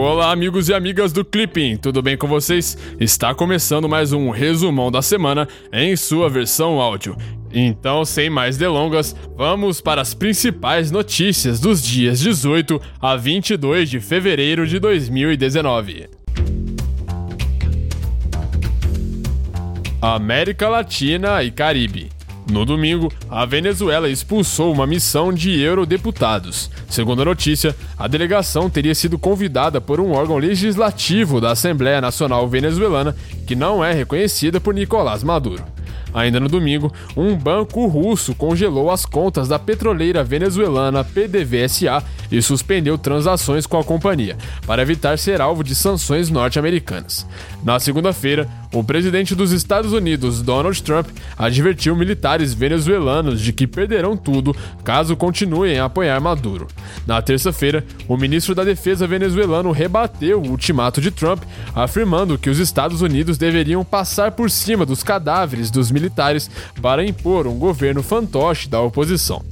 Olá, amigos e amigas do Clipping, tudo bem com vocês? Está começando mais um resumão da semana em sua versão áudio. Então, sem mais delongas, vamos para as principais notícias dos dias 18 a 22 de fevereiro de 2019. América Latina e Caribe. No domingo, a Venezuela expulsou uma missão de eurodeputados. Segundo a notícia, a delegação teria sido convidada por um órgão legislativo da Assembleia Nacional Venezuelana que não é reconhecida por Nicolás Maduro. Ainda no domingo, um banco russo congelou as contas da petroleira venezuelana PDVSA e suspendeu transações com a companhia, para evitar ser alvo de sanções norte-americanas. Na segunda-feira, o presidente dos Estados Unidos, Donald Trump, advertiu militares venezuelanos de que perderão tudo caso continuem a apoiar Maduro. Na terça-feira, o ministro da Defesa venezuelano rebateu o ultimato de Trump, afirmando que os Estados Unidos deveriam passar por cima dos cadáveres dos militares para impor um governo fantoche da oposição.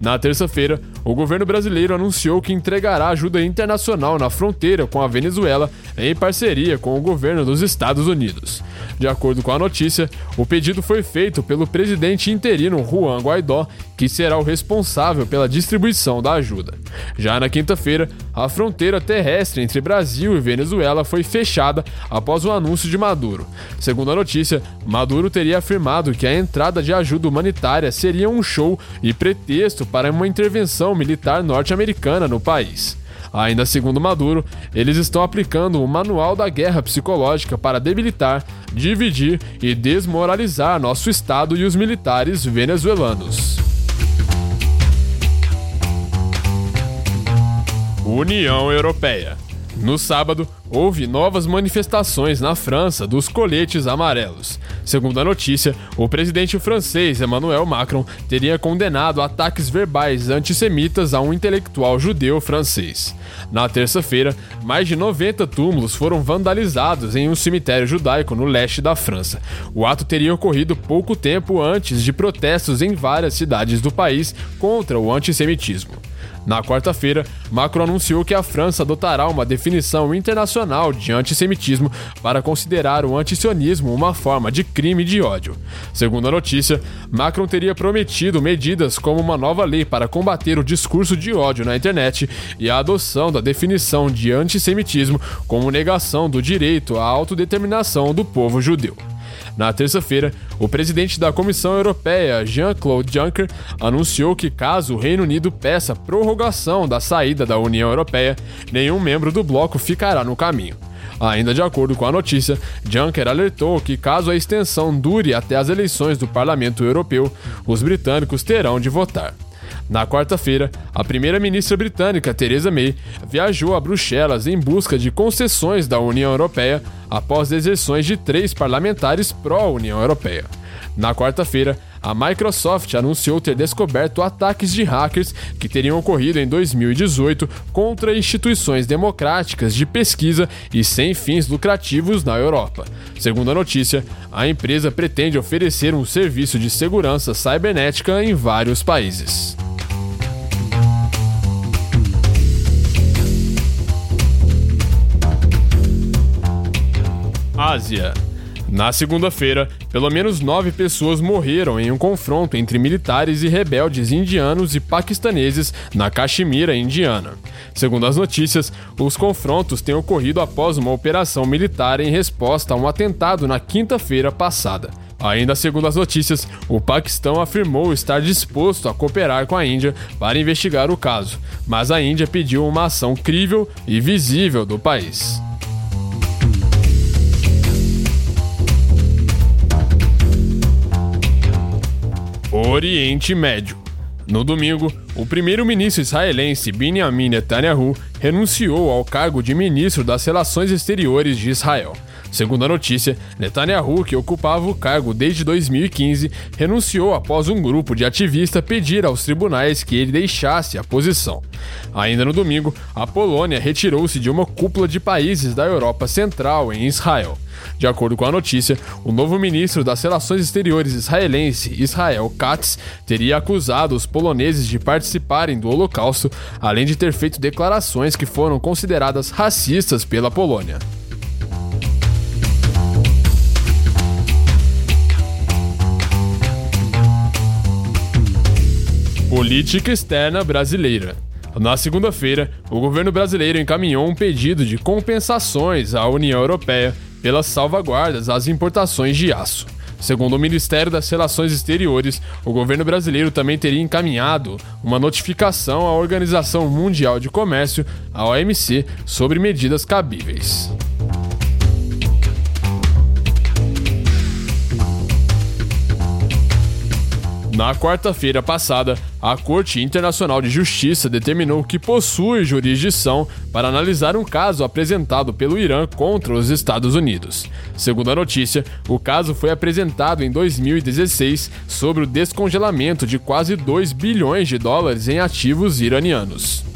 Na terça-feira, o governo brasileiro anunciou que entregará ajuda internacional na fronteira com a Venezuela em parceria com o governo dos Estados Unidos. De acordo com a notícia, o pedido foi feito pelo presidente interino Juan Guaidó, que será o responsável pela distribuição da ajuda. Já na quinta-feira, a fronteira terrestre entre Brasil e Venezuela foi fechada após o anúncio de Maduro. Segundo a notícia, Maduro teria afirmado que a entrada de ajuda humanitária seria um show e pretexto para uma intervenção militar norte-americana no país. Ainda segundo Maduro, eles estão aplicando o manual da guerra psicológica para debilitar, dividir e desmoralizar nosso Estado e os militares venezuelanos. União Europeia. No sábado, houve novas manifestações na França dos coletes amarelos. Segundo a notícia, o presidente francês Emmanuel Macron teria condenado ataques verbais antissemitas a um intelectual judeu francês. Na terça-feira, mais de 90 túmulos foram vandalizados em um cemitério judaico no leste da França. O ato teria ocorrido pouco tempo antes de protestos em várias cidades do país contra o antissemitismo. Na quarta-feira, Macron anunciou que a França adotará uma definição internacional de antissemitismo para considerar o antisionismo uma forma de crime de ódio. Segundo a notícia, Macron teria prometido medidas como uma nova lei para combater o discurso de ódio na internet e a adoção da definição de antissemitismo como negação do direito à autodeterminação do povo judeu. Na terça-feira, o presidente da Comissão Europeia, Jean-Claude Juncker, anunciou que caso o Reino Unido peça prorrogação da saída da União Europeia, nenhum membro do bloco ficará no caminho. Ainda de acordo com a notícia, Juncker alertou que caso a extensão dure até as eleições do Parlamento Europeu, os britânicos terão de votar. Na quarta-feira, a primeira-ministra britânica Theresa May viajou a Bruxelas em busca de concessões da União Europeia após deserções de três parlamentares pró-União Europeia. Na quarta-feira, a Microsoft anunciou ter descoberto ataques de hackers que teriam ocorrido em 2018 contra instituições democráticas de pesquisa e sem fins lucrativos na Europa. Segundo a notícia, a empresa pretende oferecer um serviço de segurança cibernética em vários países. Ásia. Na segunda-feira, pelo menos nove pessoas morreram em um confronto entre militares e rebeldes indianos e paquistaneses na Caxemira, indiana. Segundo as notícias, os confrontos têm ocorrido após uma operação militar em resposta a um atentado na quinta-feira passada. Ainda segundo as notícias, o Paquistão afirmou estar disposto a cooperar com a Índia para investigar o caso, mas a Índia pediu uma ação crível e visível do país. Oriente Médio. No domingo, o primeiro-ministro israelense Benjamin Netanyahu renunciou ao cargo de ministro das Relações Exteriores de Israel. Segundo a notícia, Netanyahu, que ocupava o cargo desde 2015, renunciou após um grupo de ativistas pedir aos tribunais que ele deixasse a posição. Ainda no domingo, a Polônia retirou-se de uma cúpula de países da Europa Central em Israel. De acordo com a notícia, o novo ministro das Relações Exteriores israelense, Israel Katz, teria acusado os poloneses de participarem do Holocausto, além de ter feito declarações que foram consideradas racistas pela Polônia. Política externa brasileira. Na segunda-feira, o governo brasileiro encaminhou um pedido de compensações à União Europeia pelas salvaguardas às importações de aço. Segundo o Ministério das Relações Exteriores, o governo brasileiro também teria encaminhado uma notificação à Organização Mundial de Comércio, a OMC, sobre medidas cabíveis. Na quarta-feira passada, a Corte Internacional de Justiça determinou que possui jurisdição para analisar um caso apresentado pelo Irã contra os Estados Unidos. Segundo a notícia, o caso foi apresentado em 2016 sobre o descongelamento de quase 2 bilhões de dólares em ativos iranianos.